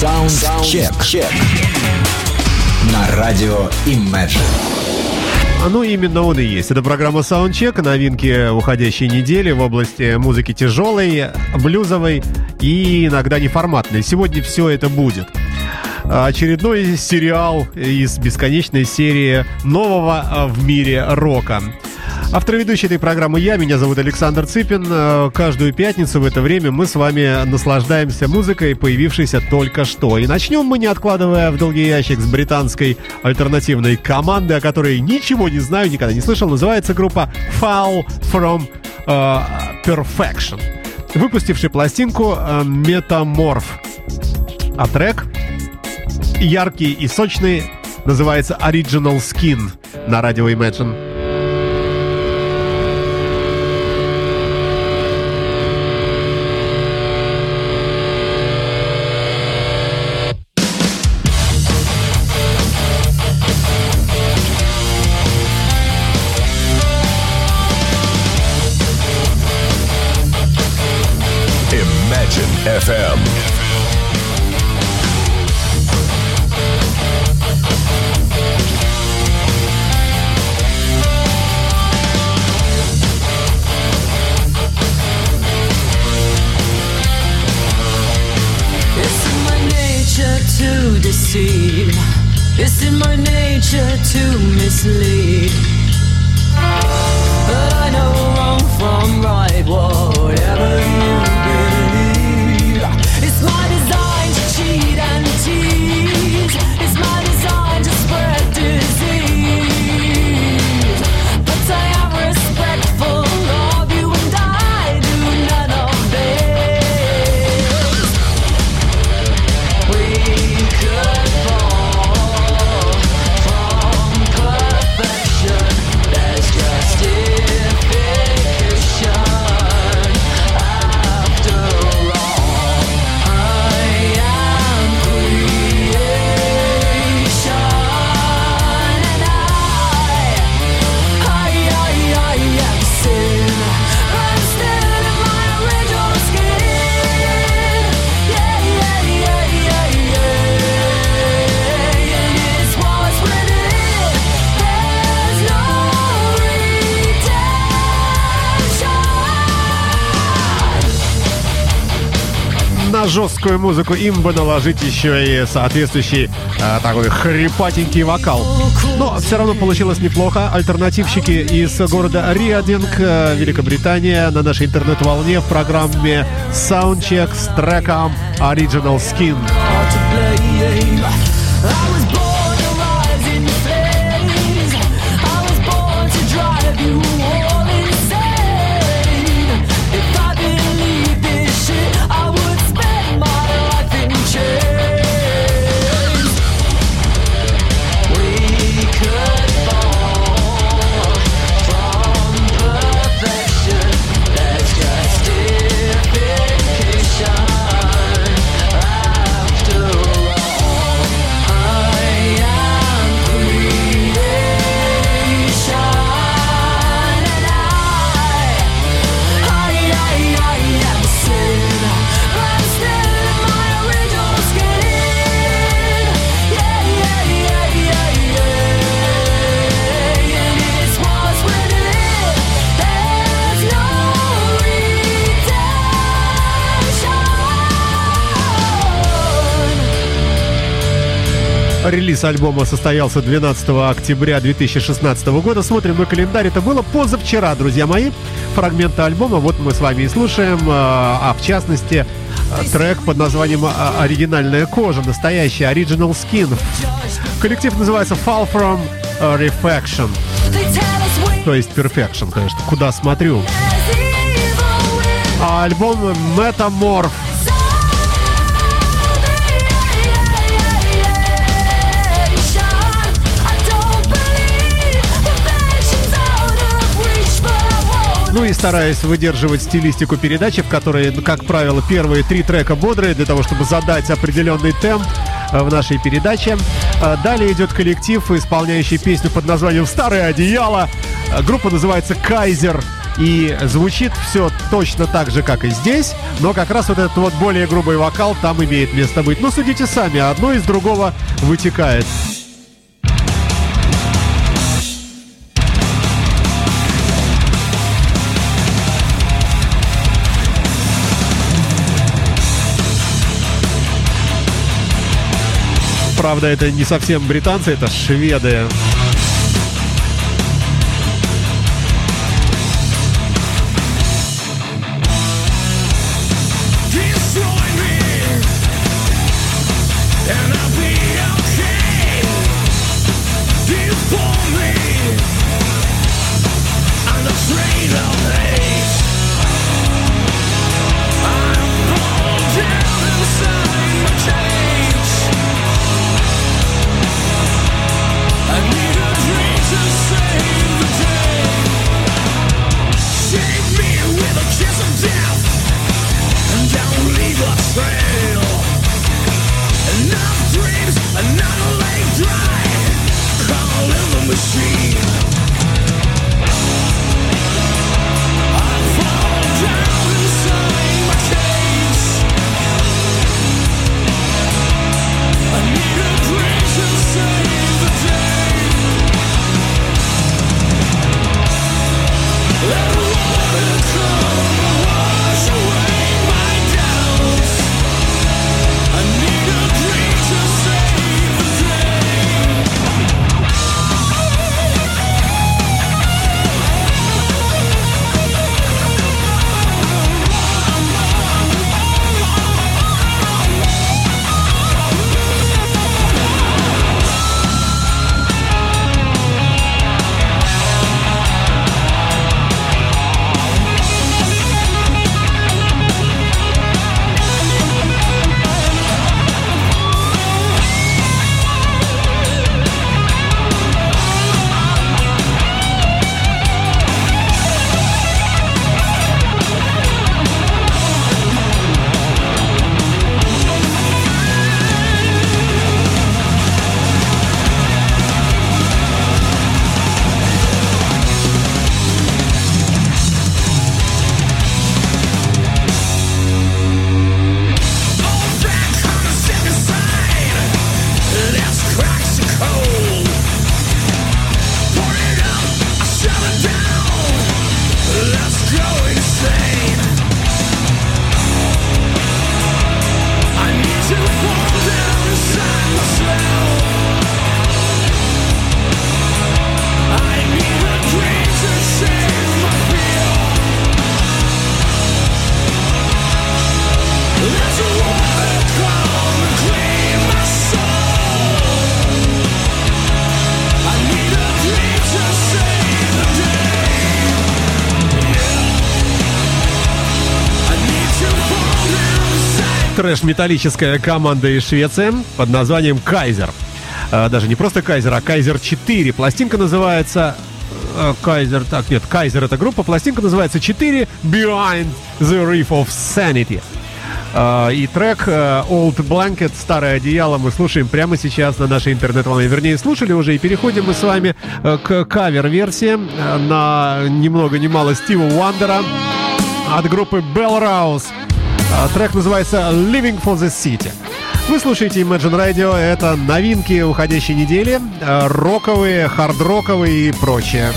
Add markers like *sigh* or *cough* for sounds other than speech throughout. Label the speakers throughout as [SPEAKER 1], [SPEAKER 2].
[SPEAKER 1] Саундчек. На радио Imagine.
[SPEAKER 2] А Ну, именно он и есть. Это программа Soundcheck, новинки уходящей недели в области музыки тяжелой, блюзовой и иногда неформатной. Сегодня все это будет. Очередной сериал из бесконечной серии нового а, в мире рока. Автор ведущий этой программы я, меня зовут Александр Цыпин. Э, каждую пятницу в это время мы с вами наслаждаемся музыкой, появившейся только что. И начнем мы, не откладывая в долгий ящик, с британской альтернативной команды, о которой ничего не знаю, никогда не слышал. Называется группа Fall From uh, Perfection, выпустивший пластинку Metamorph. А трек яркий и сочный называется Original Skin на радио Imagine. Жесткую музыку им бы наложить еще и соответствующий э, такой хрипатенький вокал. Но все равно получилось неплохо. Альтернативщики из города Риадинг, э, Великобритания, на нашей интернет-волне в программе Soundcheck с треком Original Skin. Релиз альбома состоялся 12 октября 2016 года. Смотрим на календарь. Это было позавчера, друзья мои. Фрагменты альбома вот мы с вами и слушаем. А, а в частности, трек под названием а, «Оригинальная кожа», настоящий Original Skin. Коллектив называется Fall From Reflection. То есть Perfection, конечно. Куда смотрю. А альбом Metamorph Ну и стараясь выдерживать стилистику передачи, в которой, ну, как правило, первые три трека бодрые, для того, чтобы задать определенный темп э, в нашей передаче. Э, далее идет коллектив, исполняющий песню под названием «Старое одеяло». Э, группа называется «Кайзер».
[SPEAKER 3] И звучит все точно так же, как и здесь, но как раз вот этот вот более грубый вокал там имеет место быть. Ну, судите сами, одно из другого вытекает. Правда, это не совсем британцы, это шведы. Трэш-металлическая команда из Швеции под названием «Кайзер». А, даже не просто «Кайзер», а «Кайзер 4». Пластинка называется... Э, «Кайзер...» Так, нет, «Кайзер» — это группа. Пластинка называется «4 Behind the Reef of Sanity». Uh, и трек uh, Old Blanket, старое одеяло, мы слушаем прямо сейчас на нашей интернет-волне. Вернее, слушали уже, и переходим мы с вами uh, к кавер-версии на ни много ни мало Стива Уандера от группы Bell Rouse. А, трек называется Living for the City. Вы слушаете Imagine Radio, это новинки уходящей недели, а, роковые, хард-роковые и прочее.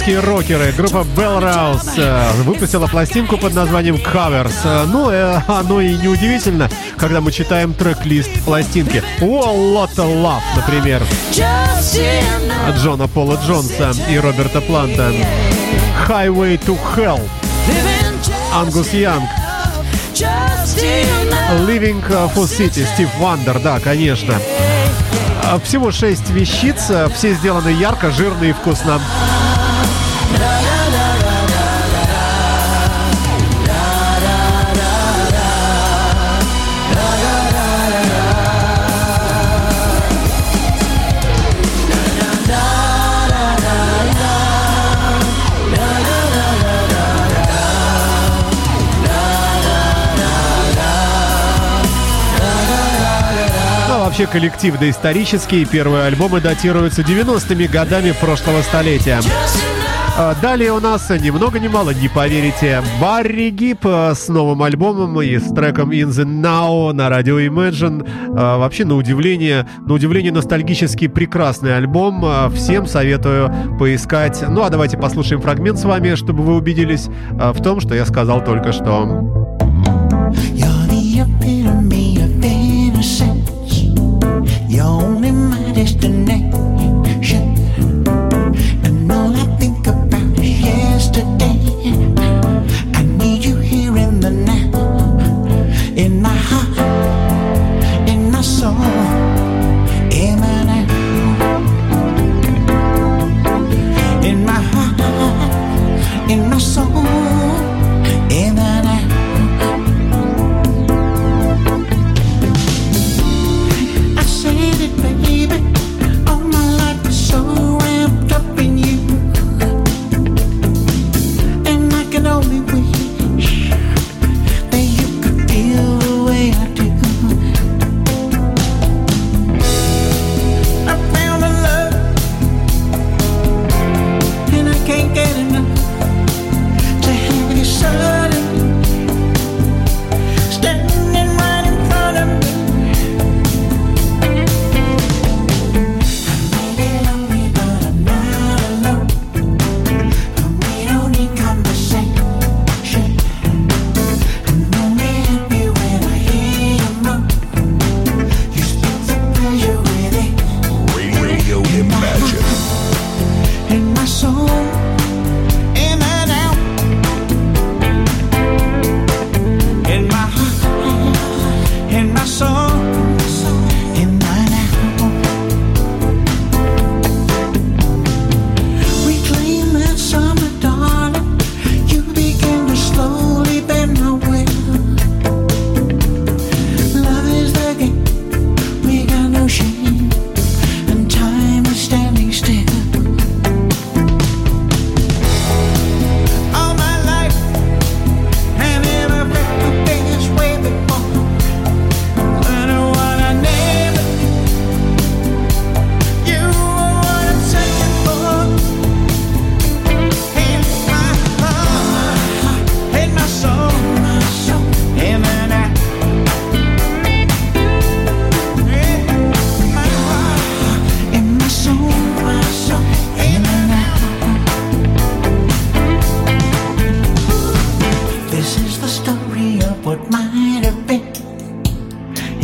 [SPEAKER 4] британские рокеры. Группа BellRays э, выпустила пластинку под названием Covers. Э, ну, э, оно и неудивительно, когда мы читаем трек-лист пластинки. Whole Lotta Love, например. От Джона Пола Джонса и Роберта Планта. Highway to Hell. Ангус Янг. Living for City, Стиви Вандер, да, конечно. Всего шесть вещиц, все сделаны ярко, жирно и вкусно. вообще коллектив доисторический. Первые альбомы датируются 90-ми годами прошлого столетия. А, далее у нас ни много ни мало, не поверите, Барри Гип а, с новым альбомом и с треком In The Now на радио Imagine. А, вообще, на удивление, на удивление ностальгически прекрасный альбом. Всем советую поискать. Ну а давайте послушаем фрагмент с вами, чтобы вы убедились в том, что я сказал только что.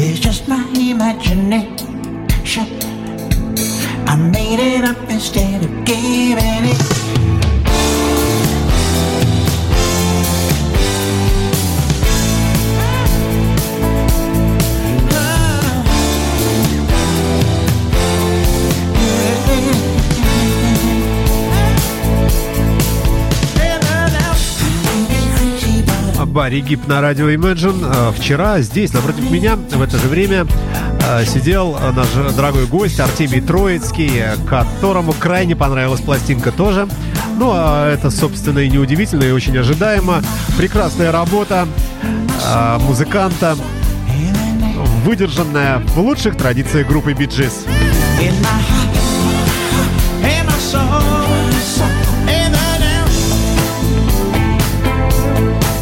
[SPEAKER 5] it's just my imagination. I made it up instead of giving it.
[SPEAKER 4] баре «Гип» на радио Imagine. Э, вчера здесь, напротив меня, в это же время
[SPEAKER 6] э, сидел э, наш дорогой гость Артемий Троицкий, которому крайне понравилась пластинка тоже. Ну, а это, собственно, и неудивительно, и очень ожидаемо. Прекрасная работа музыканта, выдержанная в лучших традициях группы «Биджис».
[SPEAKER 5] In my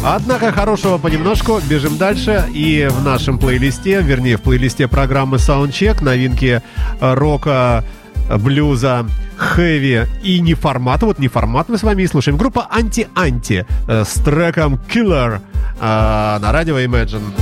[SPEAKER 6] Однако хорошего понемножку, бежим дальше. И в нашем плейлисте, вернее, в плейлисте программы Soundcheck новинки э, рока, э, блюза, хэви и неформата. Вот неформат мы с вами и слушаем. Группа Анти-Анти э, с треком Killer на радио Imagine.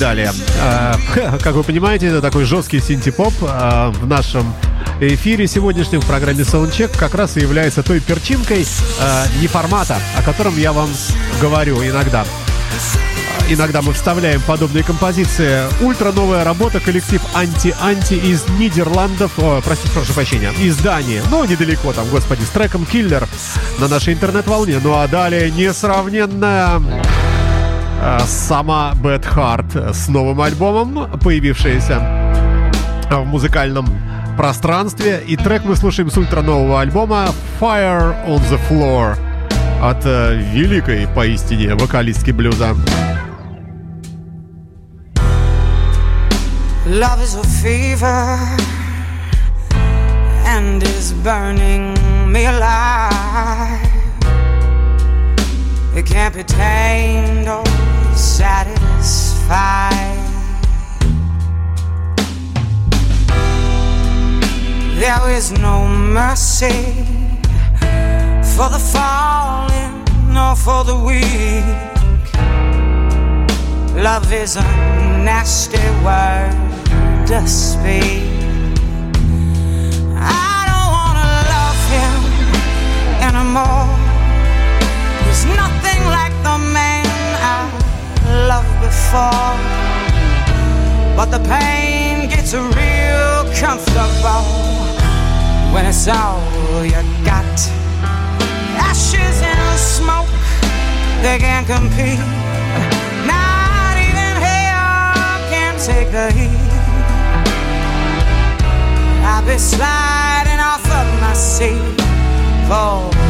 [SPEAKER 6] Далее. А, *laughs* Как вы понимаете, это такой жесткий синтепоп а, в нашем эфире сегодняшнем в программе Soundcheck как раз и является той перчинкой а, неформата, о котором я вам говорю иногда. Иногда мы вставляем подобные композиции. Ультра новая работа, коллектив Анти-Анти из Нидерландов, о, простите, прошу прощения, из Дании. Ну, недалеко там, господи, с треком Киллер на нашей интернет-волне. Ну а далее несравненная сама Bad Heart с новым альбомом, появившаяся в музыкальном пространстве. И трек мы слушаем с ультра нового альбома Fire on the Floor от э, великой поистине вокалистки блюза.
[SPEAKER 7] Love is a fever and is burning me alive. It can't be tamed or satisfied. There is no mercy for the fallen nor for the weak. Love is a nasty word to speak. I don't wanna love him anymore. There's nothing loved before. But the pain gets real comfortable when it's all you got. Ashes and smoke, they can't compete. Not even hell can take the heat. I'll be sliding off of my seat for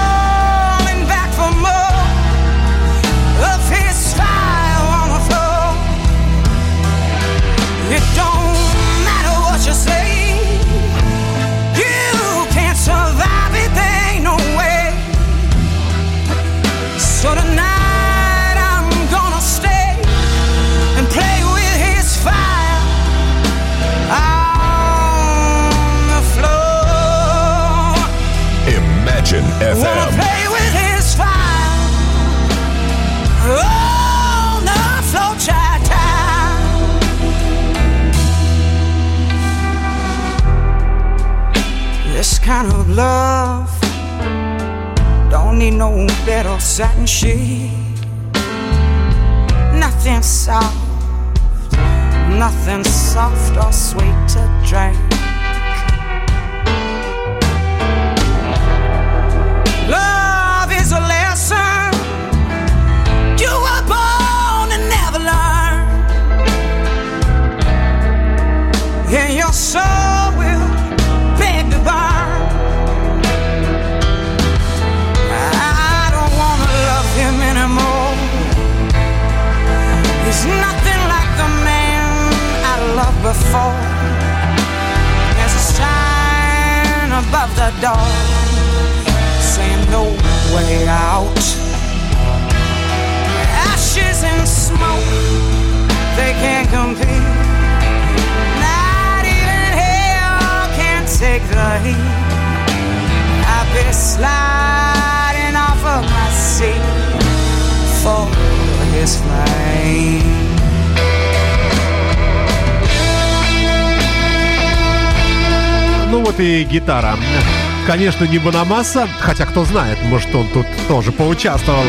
[SPEAKER 7] love. Don't need no bed or satin sheet. Nothing soft, nothing soft or sweet to drink. The door saying no way out. Ashes and smoke, they can't compete. Not even hell can take the heat. I've been sliding off of my seat for his flame.
[SPEAKER 6] Ну вот и гитара. Конечно, не Бономасса, хотя кто знает, может он тут тоже поучаствовал.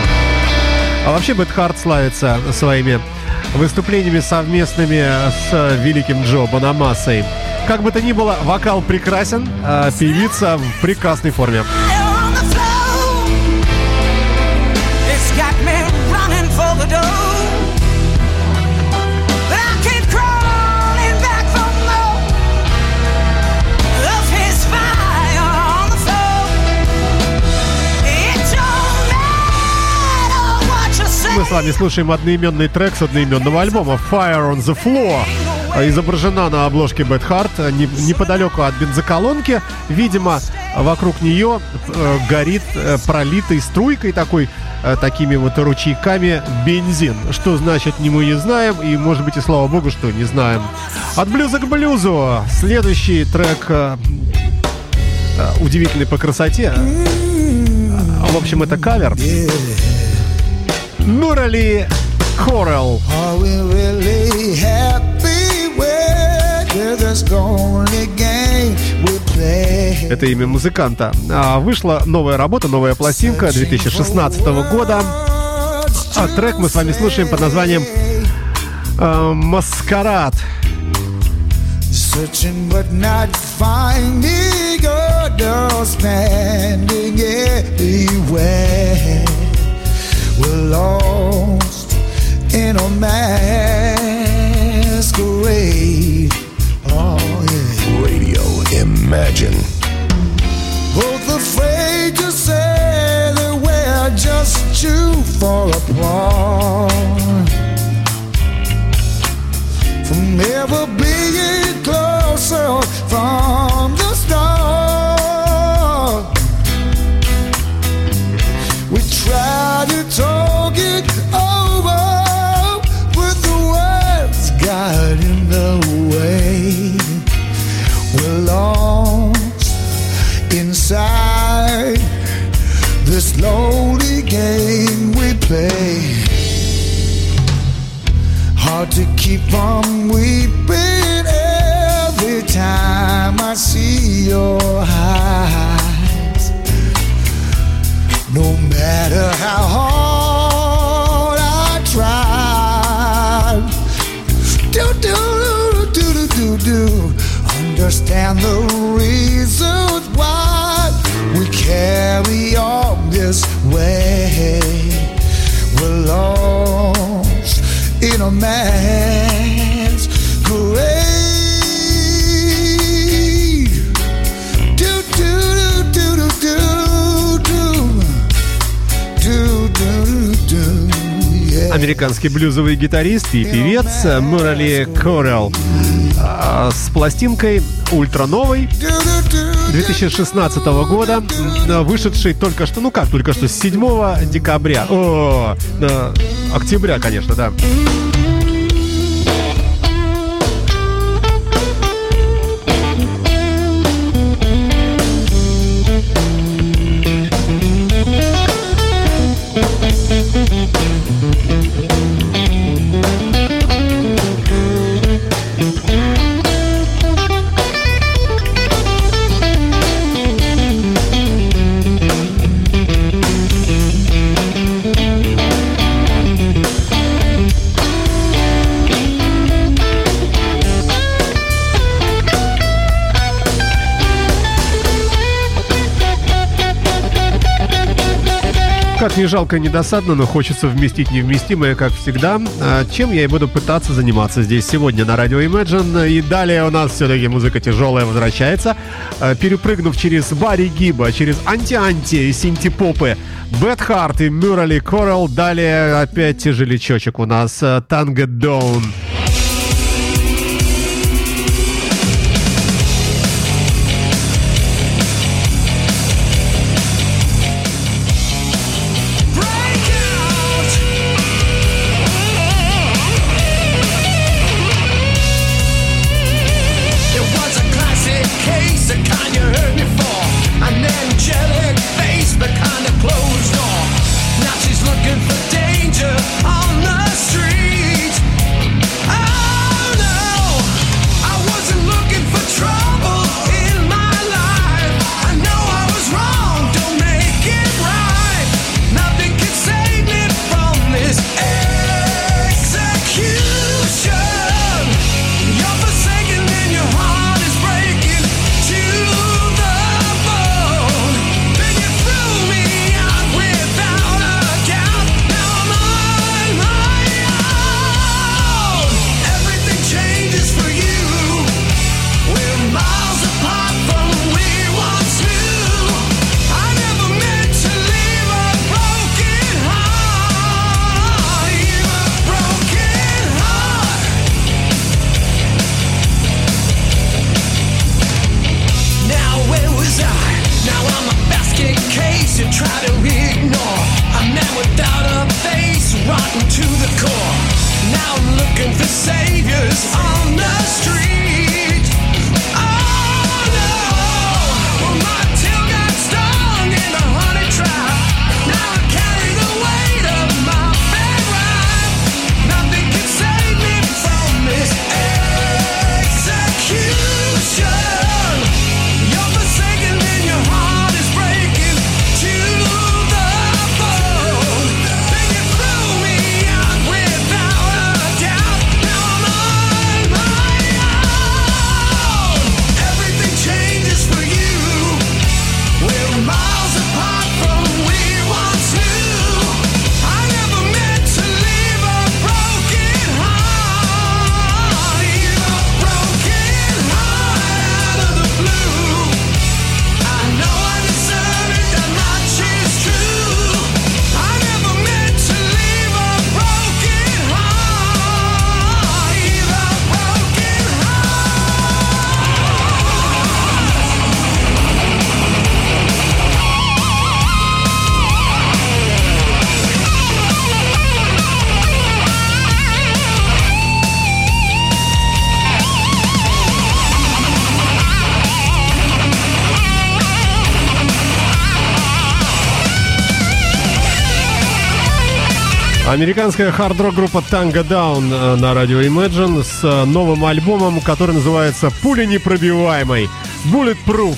[SPEAKER 6] А вообще Бэт Харт славится своими выступлениями совместными с великим Джо Бономассой. Как бы то ни было, вокал прекрасен, а певица в прекрасной форме. Вами слушаем одноименный трек с одноименного альбома Fire on the Floor. Изображена на обложке Bad Heart не- неподалеку от бензоколонки. Видимо, вокруг нее э, горит э, пролитой струйкой такой, э, такими вот ручейками бензин. Что значит, не мы не знаем, и, может быть, и слава богу, что не знаем. От блюза к блюзу. Следующий трек удивительный по красоте. В общем, это кавер. Нурали Хорел.
[SPEAKER 5] Are we really happy with this only game we play?
[SPEAKER 6] Это имя музыканта. А, Вышла новая работа, новая пластинка 2016 года. А трек мы с вами слушаем под названием э, «Маскарад».
[SPEAKER 5] Searching but not finding good understanding anywhere. We're lost in a masquerade. Oh yeah.
[SPEAKER 8] Radio Imagine.
[SPEAKER 5] Both afraid to say that we're just too far apart from ever being closer from the start. Inside this lonely game we play. Hard to keep from weeping every time I see your eyes. No matter how hard I try, do do do do do do understand the a man's grave. Do do do do do do. Do do do yeah.
[SPEAKER 6] Американский блюзовый гитарист и певец Морали Корел. А, с пластинкой ультра новой 2016 года, м, вышедший только что, ну как только что, с 7 декабря, о, э, октября, конечно, да. Как не жалко, не досадно, но хочется вместить невместимое, как всегда. А, Чем я и буду пытаться заниматься здесь сегодня на радио Imagine. И далее у нас все-таки музыка тяжелая возвращается. А, Перепрыгнув через Барри Гиба, через анти-анти и синти-попы, Бэт Харт и Мюрали Коралл. Далее опять тяжелячочек у нас Танго Доун.
[SPEAKER 3] Break looking for saviors on the street.
[SPEAKER 6] Американская хард-рок группа Tango Down э, на радио Imagine с э, новым альбомом, который называется «Пуля непробиваемой» Bulletproof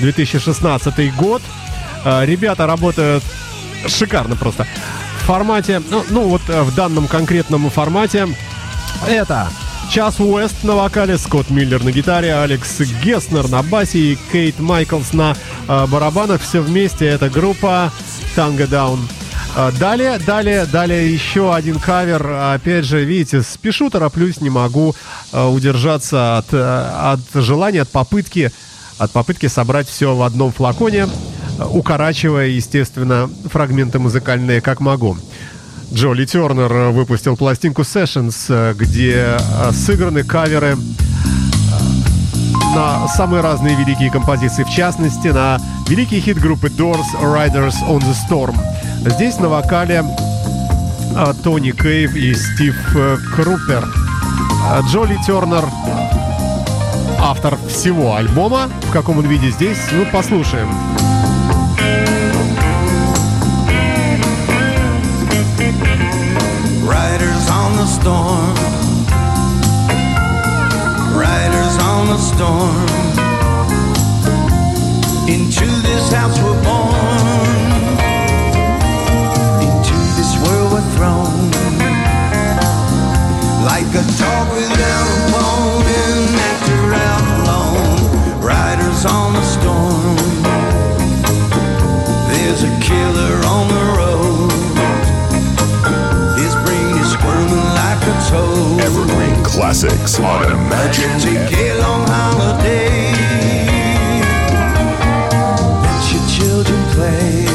[SPEAKER 6] 2016 год. Э, Ребята работают шикарно просто. В формате, ну, ну вот в данном конкретном формате это Час Уэст на вокале, Скотт Миллер на гитаре, Алекс Геснер на басе и Кейт Майклс на барабанах. Все вместе это группа Tango Down. А, Далее, далее, далее еще один кавер. Опять же, видите, спешу, тороплюсь, не могу э, удержаться от, э, от желания, от попытки, от попытки собрать все в одном флаконе, укорачивая, естественно, фрагменты музыкальные, как могу. Джоли Тернер выпустил пластинку Sessions, где сыграны каверы на самые разные великие композиции, в частности, на великий хит группы Doors Riders on the Storm. Здесь на вокале а, Тони Кейв и Стив э, Крупер. А, Джоли Тернер автор всего альбома. В каком он виде здесь, ну, послушаем.
[SPEAKER 9] Riders on the storm. Storm. Into this house we're born. like a dog without a bone in alone. Riders on the storm. There's a killer on the road.
[SPEAKER 3] His brain is squirming like a toad. Evergreen classics on Imagine. Take a long holiday. Let your
[SPEAKER 10] children
[SPEAKER 6] play.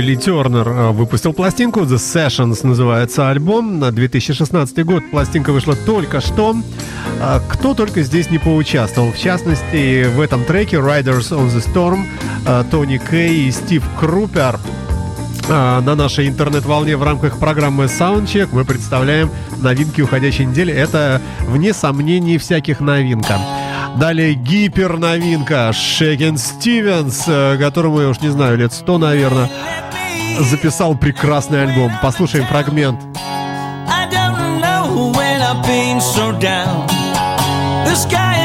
[SPEAKER 6] Ли Тернер э, выпустил пластинку The Sessions называется альбом на 2016 год. Пластинка вышла только что. А Кто только здесь не поучаствовал. В частности, в этом треке Riders on the Storm, э, Тони Кей и Стив Крупер. А, На нашей интернет-волне в рамках программы Soundcheck мы представляем новинки уходящей недели. Это, вне сомнений, всяких новинка. Далее гиперновинка Шекен Стивенс, э, которому, я уж не знаю, лет 100, наверное, записал прекрасный альбом. Послушаем фрагмент.
[SPEAKER 2] I don't know when I've been so down. The sky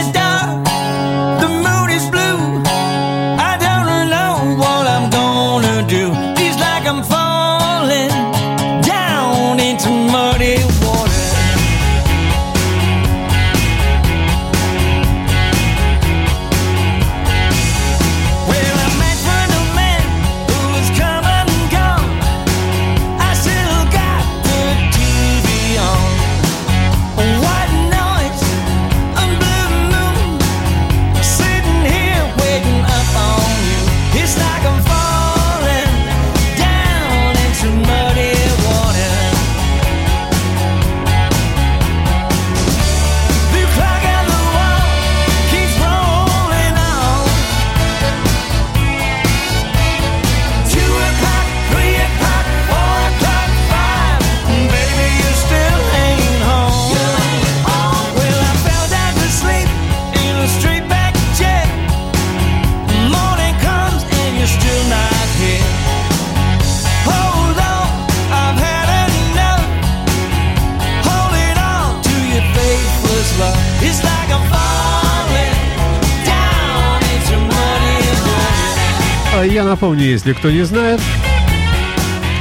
[SPEAKER 6] если кто не знает.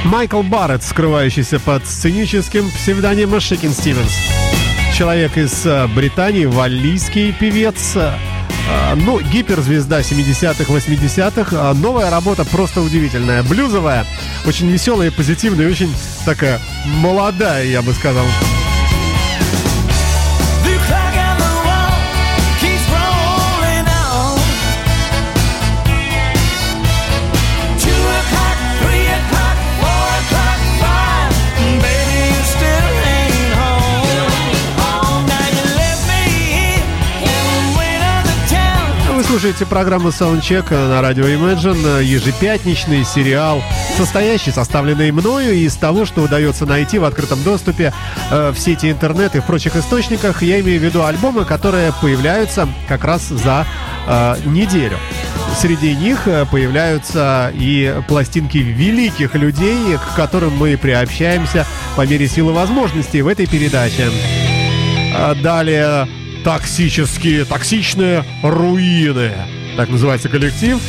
[SPEAKER 6] Майкл Барретт, скрывающийся под сценическим псевдонимом Шикин Стивенс. Человек из э, Британии, валлийский певец. э, Ну, гиперзвезда 70-х, 80-х. А Новая работа просто удивительная. Блюзовая, очень веселая позитивная, очень такая молодая, я бы сказал. Слушаете программу Soundcheck на радио Imagine, ежепятничный сериал, состоящий, составленный мною из того, что удается найти в открытом доступе э, в сети интернет и в прочих источниках. Я имею в виду альбомы, которые появляются как раз за э, неделю. Среди них э, появляются и пластинки великих людей, к которым мы приобщаемся по мере силы возможностей в этой передаче. А Далее токсические, токсичные руины. Так называется коллектив.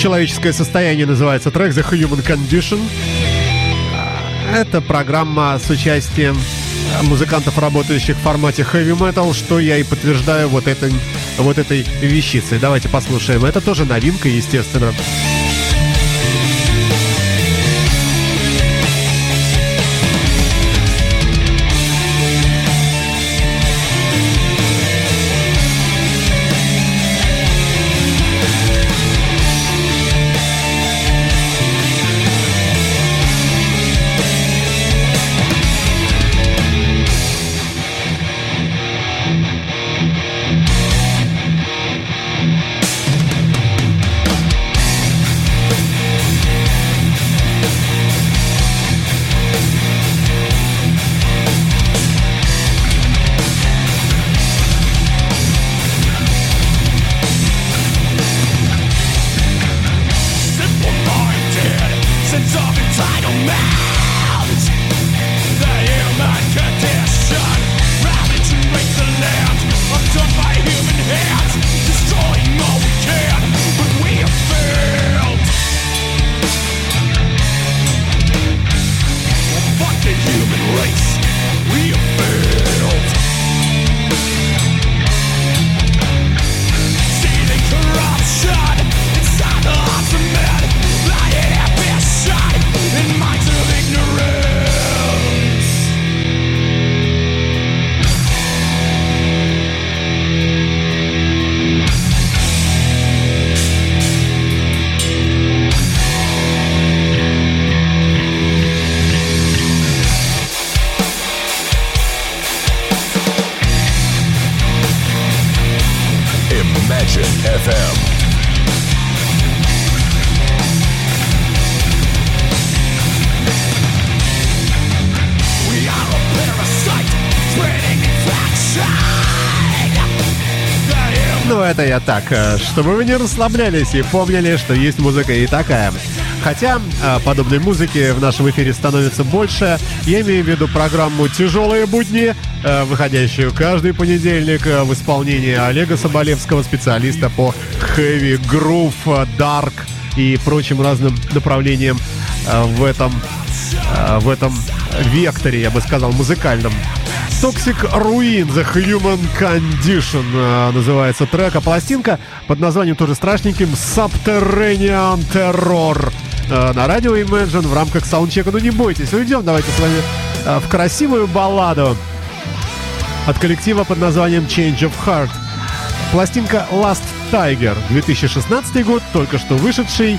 [SPEAKER 6] Человеческое состояние называется трек The Human Condition. А, Это программа с участием а, музыкантов, работающих в формате heavy metal, что я и подтверждаю вот, этой вот этой вещицей. Давайте послушаем. Это тоже новинка, естественно.
[SPEAKER 2] Simple-minded,
[SPEAKER 6] это я так, э, чтобы вы не расслаблялись и помнили, что есть музыка и такая. Хотя э, подобной музыки в нашем эфире становится больше. Я имею в виду программу «Тяжелые будни», э, выходящую каждый понедельник в исполнении Олега Соболевского, специалиста по хэви, грув, дарк и прочим разным направлениям в этом, в этом векторе, я бы сказал, музыкальном. Toxic Ruin The Human Condition э, называется трек, а пластинка под названием тоже страшненьким Subterranean Terror э, на радио Imagine в рамках саундчека. Ну не бойтесь, уйдем давайте с вами э, в красивую балладу от коллектива под названием Change of Heart. Пластинка Last Tiger, 2016 год, только что вышедший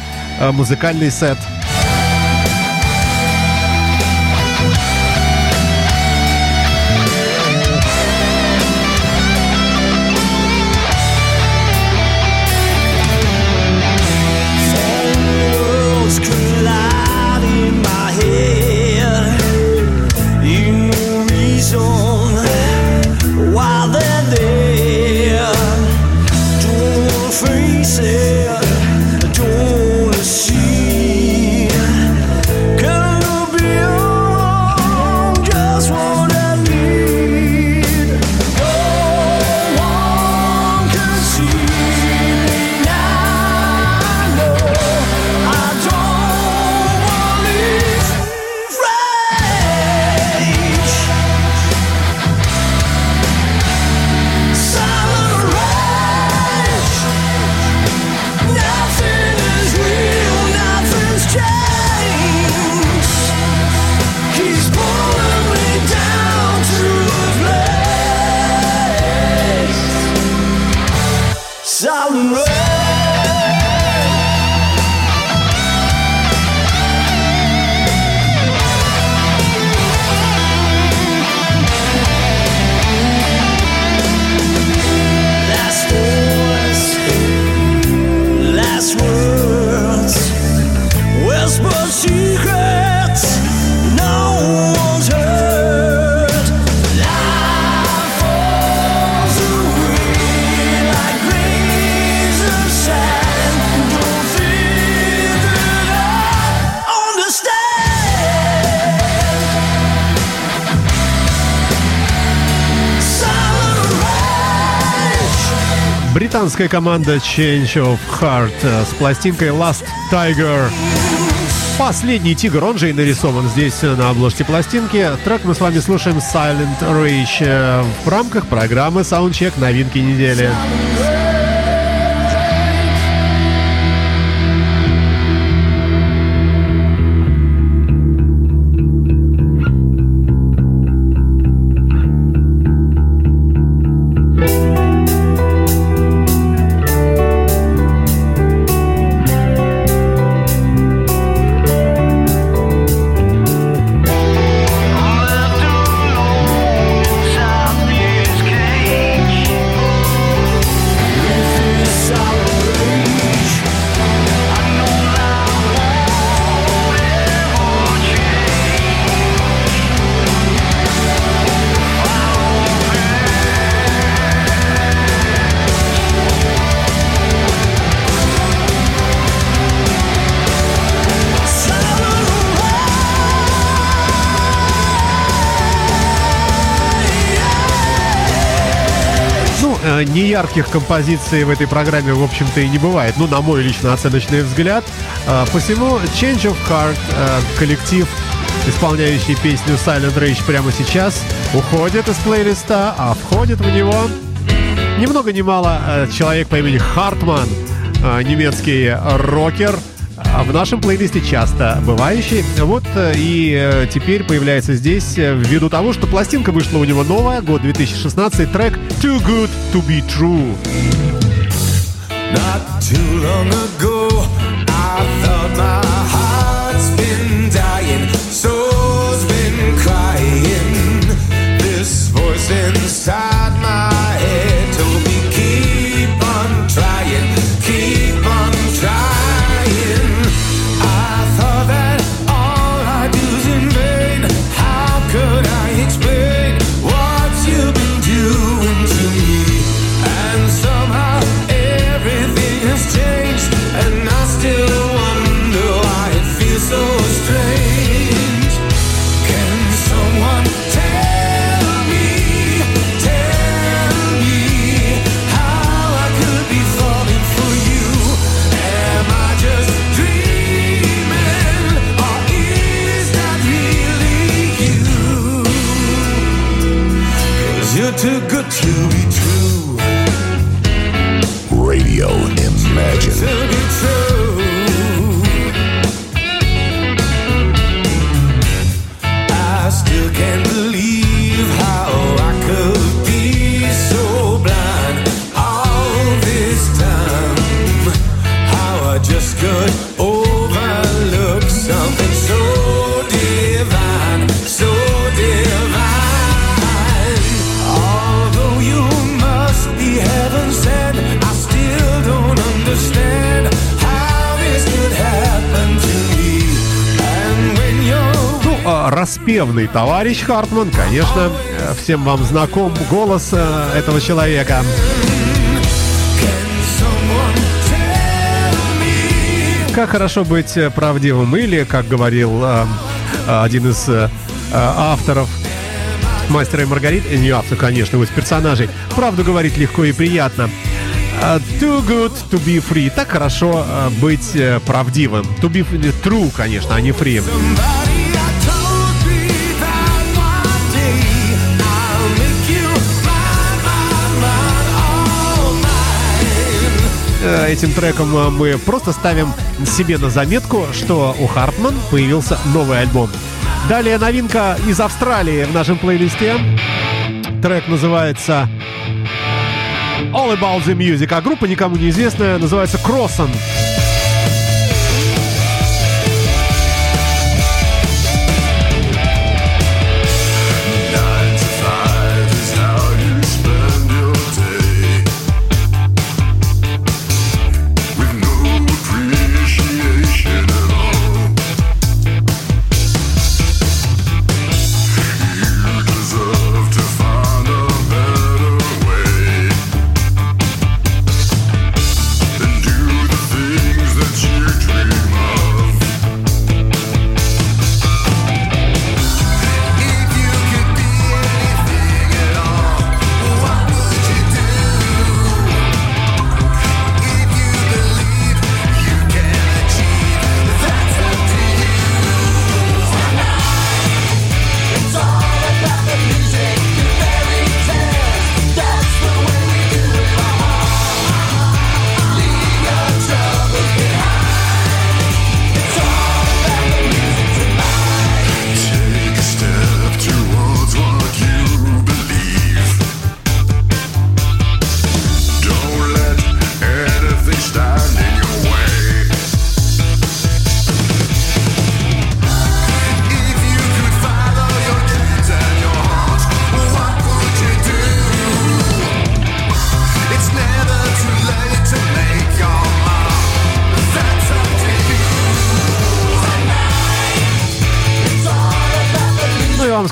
[SPEAKER 6] музыкальный сет. Команда Change of Heart э, с пластинкой Last Tiger. Последний тигр, он же и нарисован здесь э, на обложке пластинки. Трек мы с вами слушаем Silent Rage э, в рамках программы Soundcheck новинки недели. Неярких композиций в этой программе, в общем-то, и не бывает. Ну, на мой лично оценочный взгляд. Э, Посему Change of Heart, э, коллектив, исполняющий песню Silent Rage прямо сейчас, уходит из плейлиста, а входит в него ни много ни мало э, человек по имени Хартман, немецкий рокер, в нашем плейлисте часто бывающий. Вот э, и э, теперь появляется здесь э, ввиду того, что пластинка вышла у него новая, год 2016, трек Too Good To Be True.
[SPEAKER 3] Not too long ago, I thought my heart's been dying, soul's been crying. This voice inside
[SPEAKER 6] распевный товарищ Хартман, конечно, э, всем вам знаком голос э, этого человека. Как хорошо быть э, правдивым, или, как говорил один из авторов Мастера и Маргарит, не автор, конечно, его из персонажей, правду говорить легко и приятно. Too good to be free. Так хорошо быть правдивым. To be true, конечно, а не free. Этим треком э, мы просто ставим себе на заметку, что у Хартман появился новый альбом. Далее новинка из Австралии в нашем плейлисте. Трек называется All About the Music, а группа никому не известная, называется Crossan.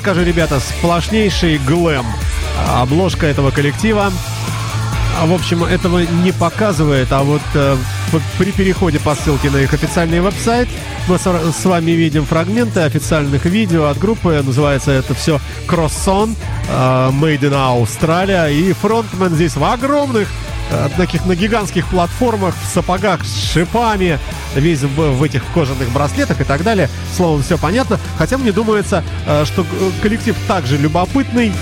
[SPEAKER 6] Скажу, ребята, сплошнейший глэм. Обложка этого коллектива. А, В общем, этого не показывает, а вот э, при переходе по ссылке на их официальный веб-сайт мы с, вами видим фрагменты официальных видео от группы. Называется это все Crosson, э, Made in Australia. И фронтмен здесь в огромных таких на гигантских платформах, в сапогах с шипами, весь в, в этих кожаных браслетах и так далее. Словом, все понятно. Хотя мне думается, э, что э, коллектив также любопытный,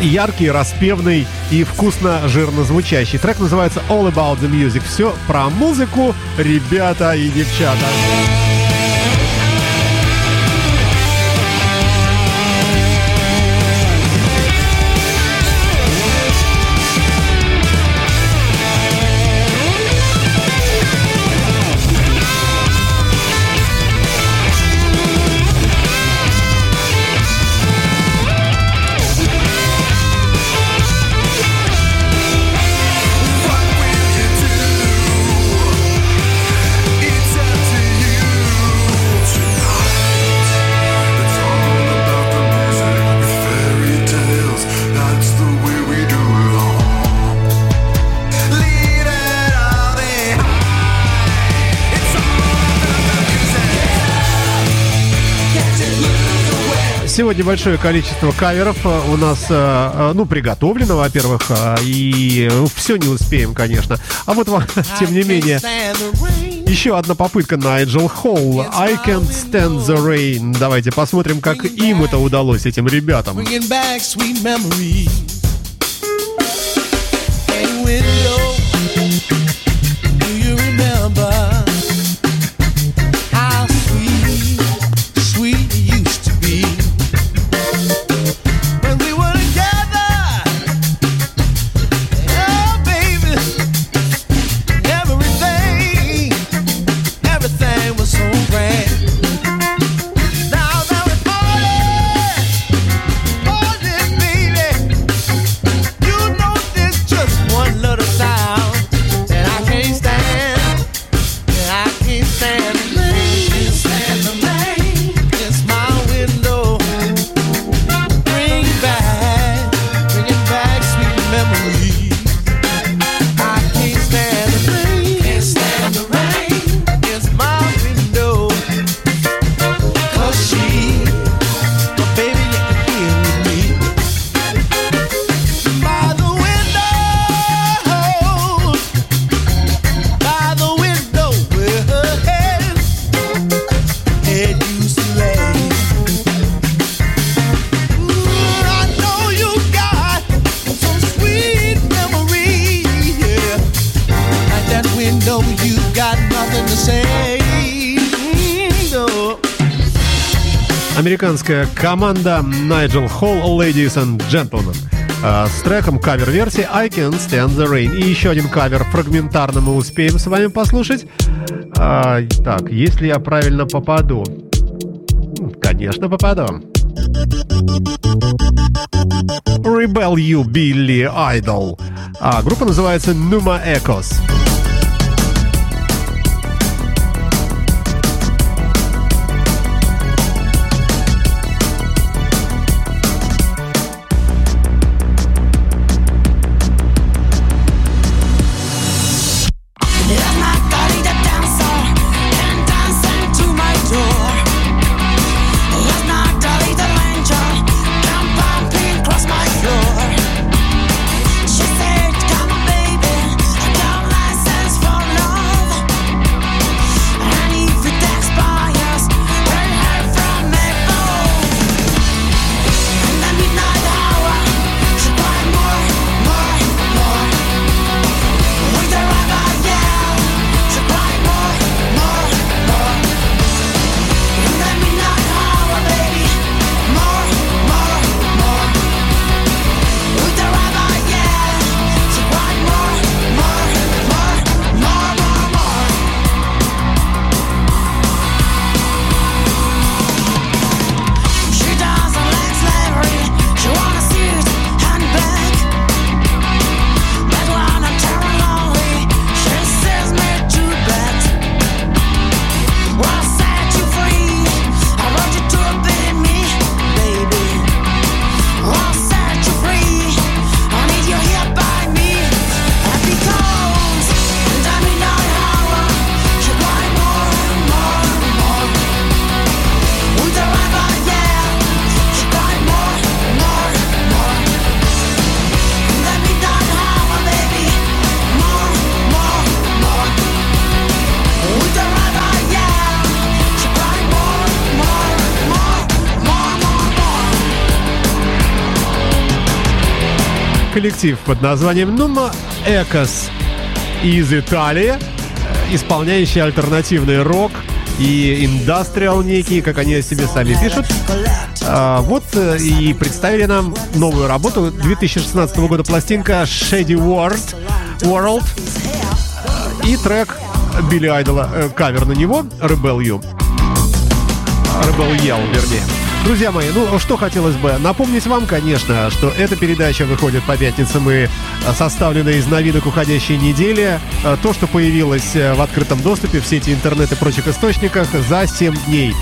[SPEAKER 6] яркий, распевный и вкусно жирно звучащий. Трек называется All About the Music. Все про музыку, ребята и девчата. Сегодня большое количество каверов э, у нас, э, э, ну, приготовлено, во-первых, и все не успеем, конечно. А вот, вам, *laughs* тем не менее, еще одна попытка Найджел Холл. I can't stand the rain. Давайте посмотрим, как им это удалось, этим ребятам.
[SPEAKER 11] Bringing back sweet memories.
[SPEAKER 6] Американская команда Nigel Hall, Ladies and Gentlemen. э, С треком кавер-версии I Can't Stand the Rain. И еще один кавер фрагментарно мы успеем с вами послушать. А, так, если я правильно попаду. Конечно, попаду. Rebel You, Billy Idol. А группа называется Numa Echoes. Коллектив под названием Нума Экос из Италии, э, исполняющий альтернативный рок и индастриал некий, как они о себе сами пишут. А, вот э, и представили нам новую работу 2016 года пластинка Shady World, World и трек Билли Айдола, э, кавер на него Rebel You. Rebel Yell, вернее. Друзья мои, ну что хотелось бы напомнить вам, конечно, что эта передача выходит по пятницам и э, составлена из новинок уходящей недели. Э, То, что появилось э, в открытом доступе в сети интернет и прочих источниках за 7 дней.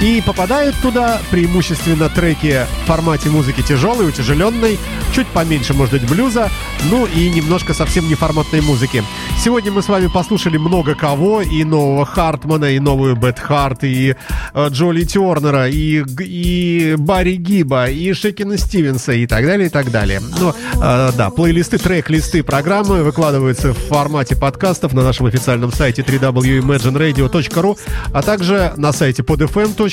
[SPEAKER 6] И попадают туда преимущественно треки в формате музыки тяжелой, утяжеленной, чуть поменьше, может быть, блюза, ну и немножко совсем неформатной музыки. Сегодня мы с вами послушали много кого, и нового Хартмана, и новую Бет Харт, и э, Джоли Тернера, и, и Барри Гиба, и Шекина Стивенса, и так далее, и так далее. Ну, э, да, плейлисты, трек-листы программы выкладываются в формате подкастов на нашем официальном сайте www.imagineradio.ru, а также на сайте podfm.ru,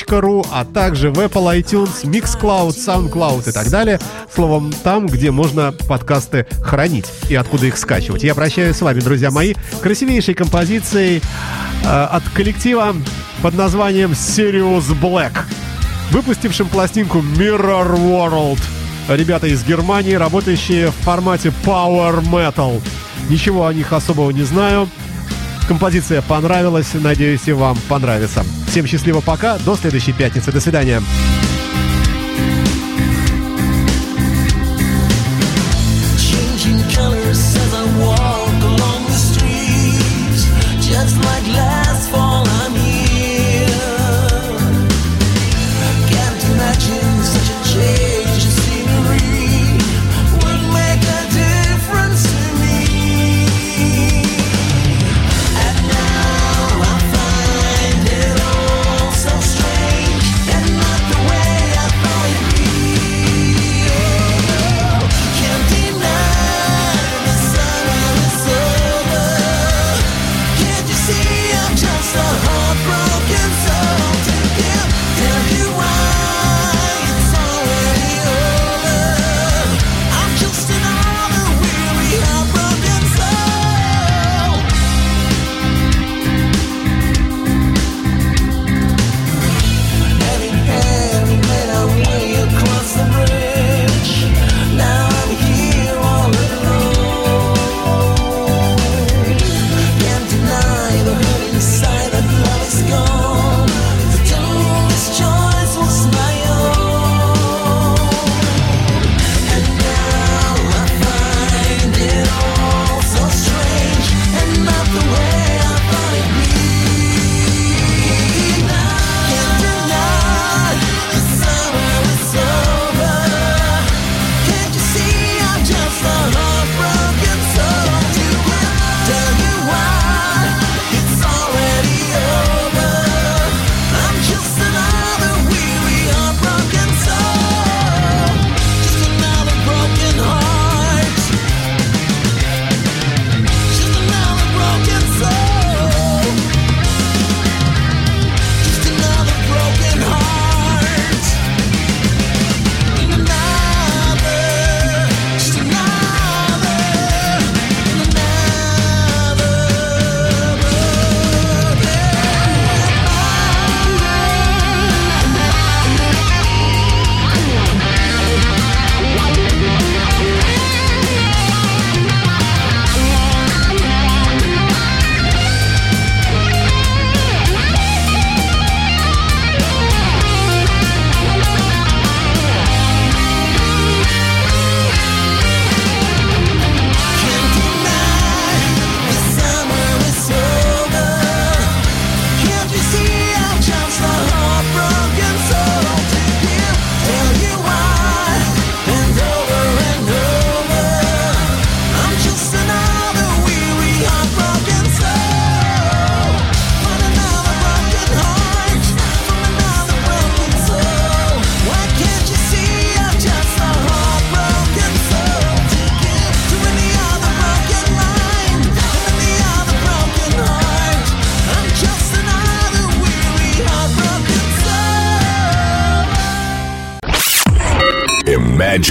[SPEAKER 6] а также в Apple iTunes, Mixcloud, SoundCloud и так далее. Словом, там, где можно подкасты хранить и откуда их скачивать. Я прощаюсь с вами, друзья мои, красивейшей композицией э, от коллектива под названием Sirius Black, выпустившим пластинку Mirror World. Ребята из Германии, работающие в формате Power Metal. Ничего о них особого не знаю. Композиция понравилась, надеюсь, и вам понравится. Всем счастливо, пока, до следующей пятницы, до свидания.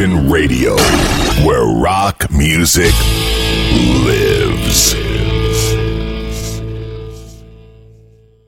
[SPEAKER 8] Nation Radio.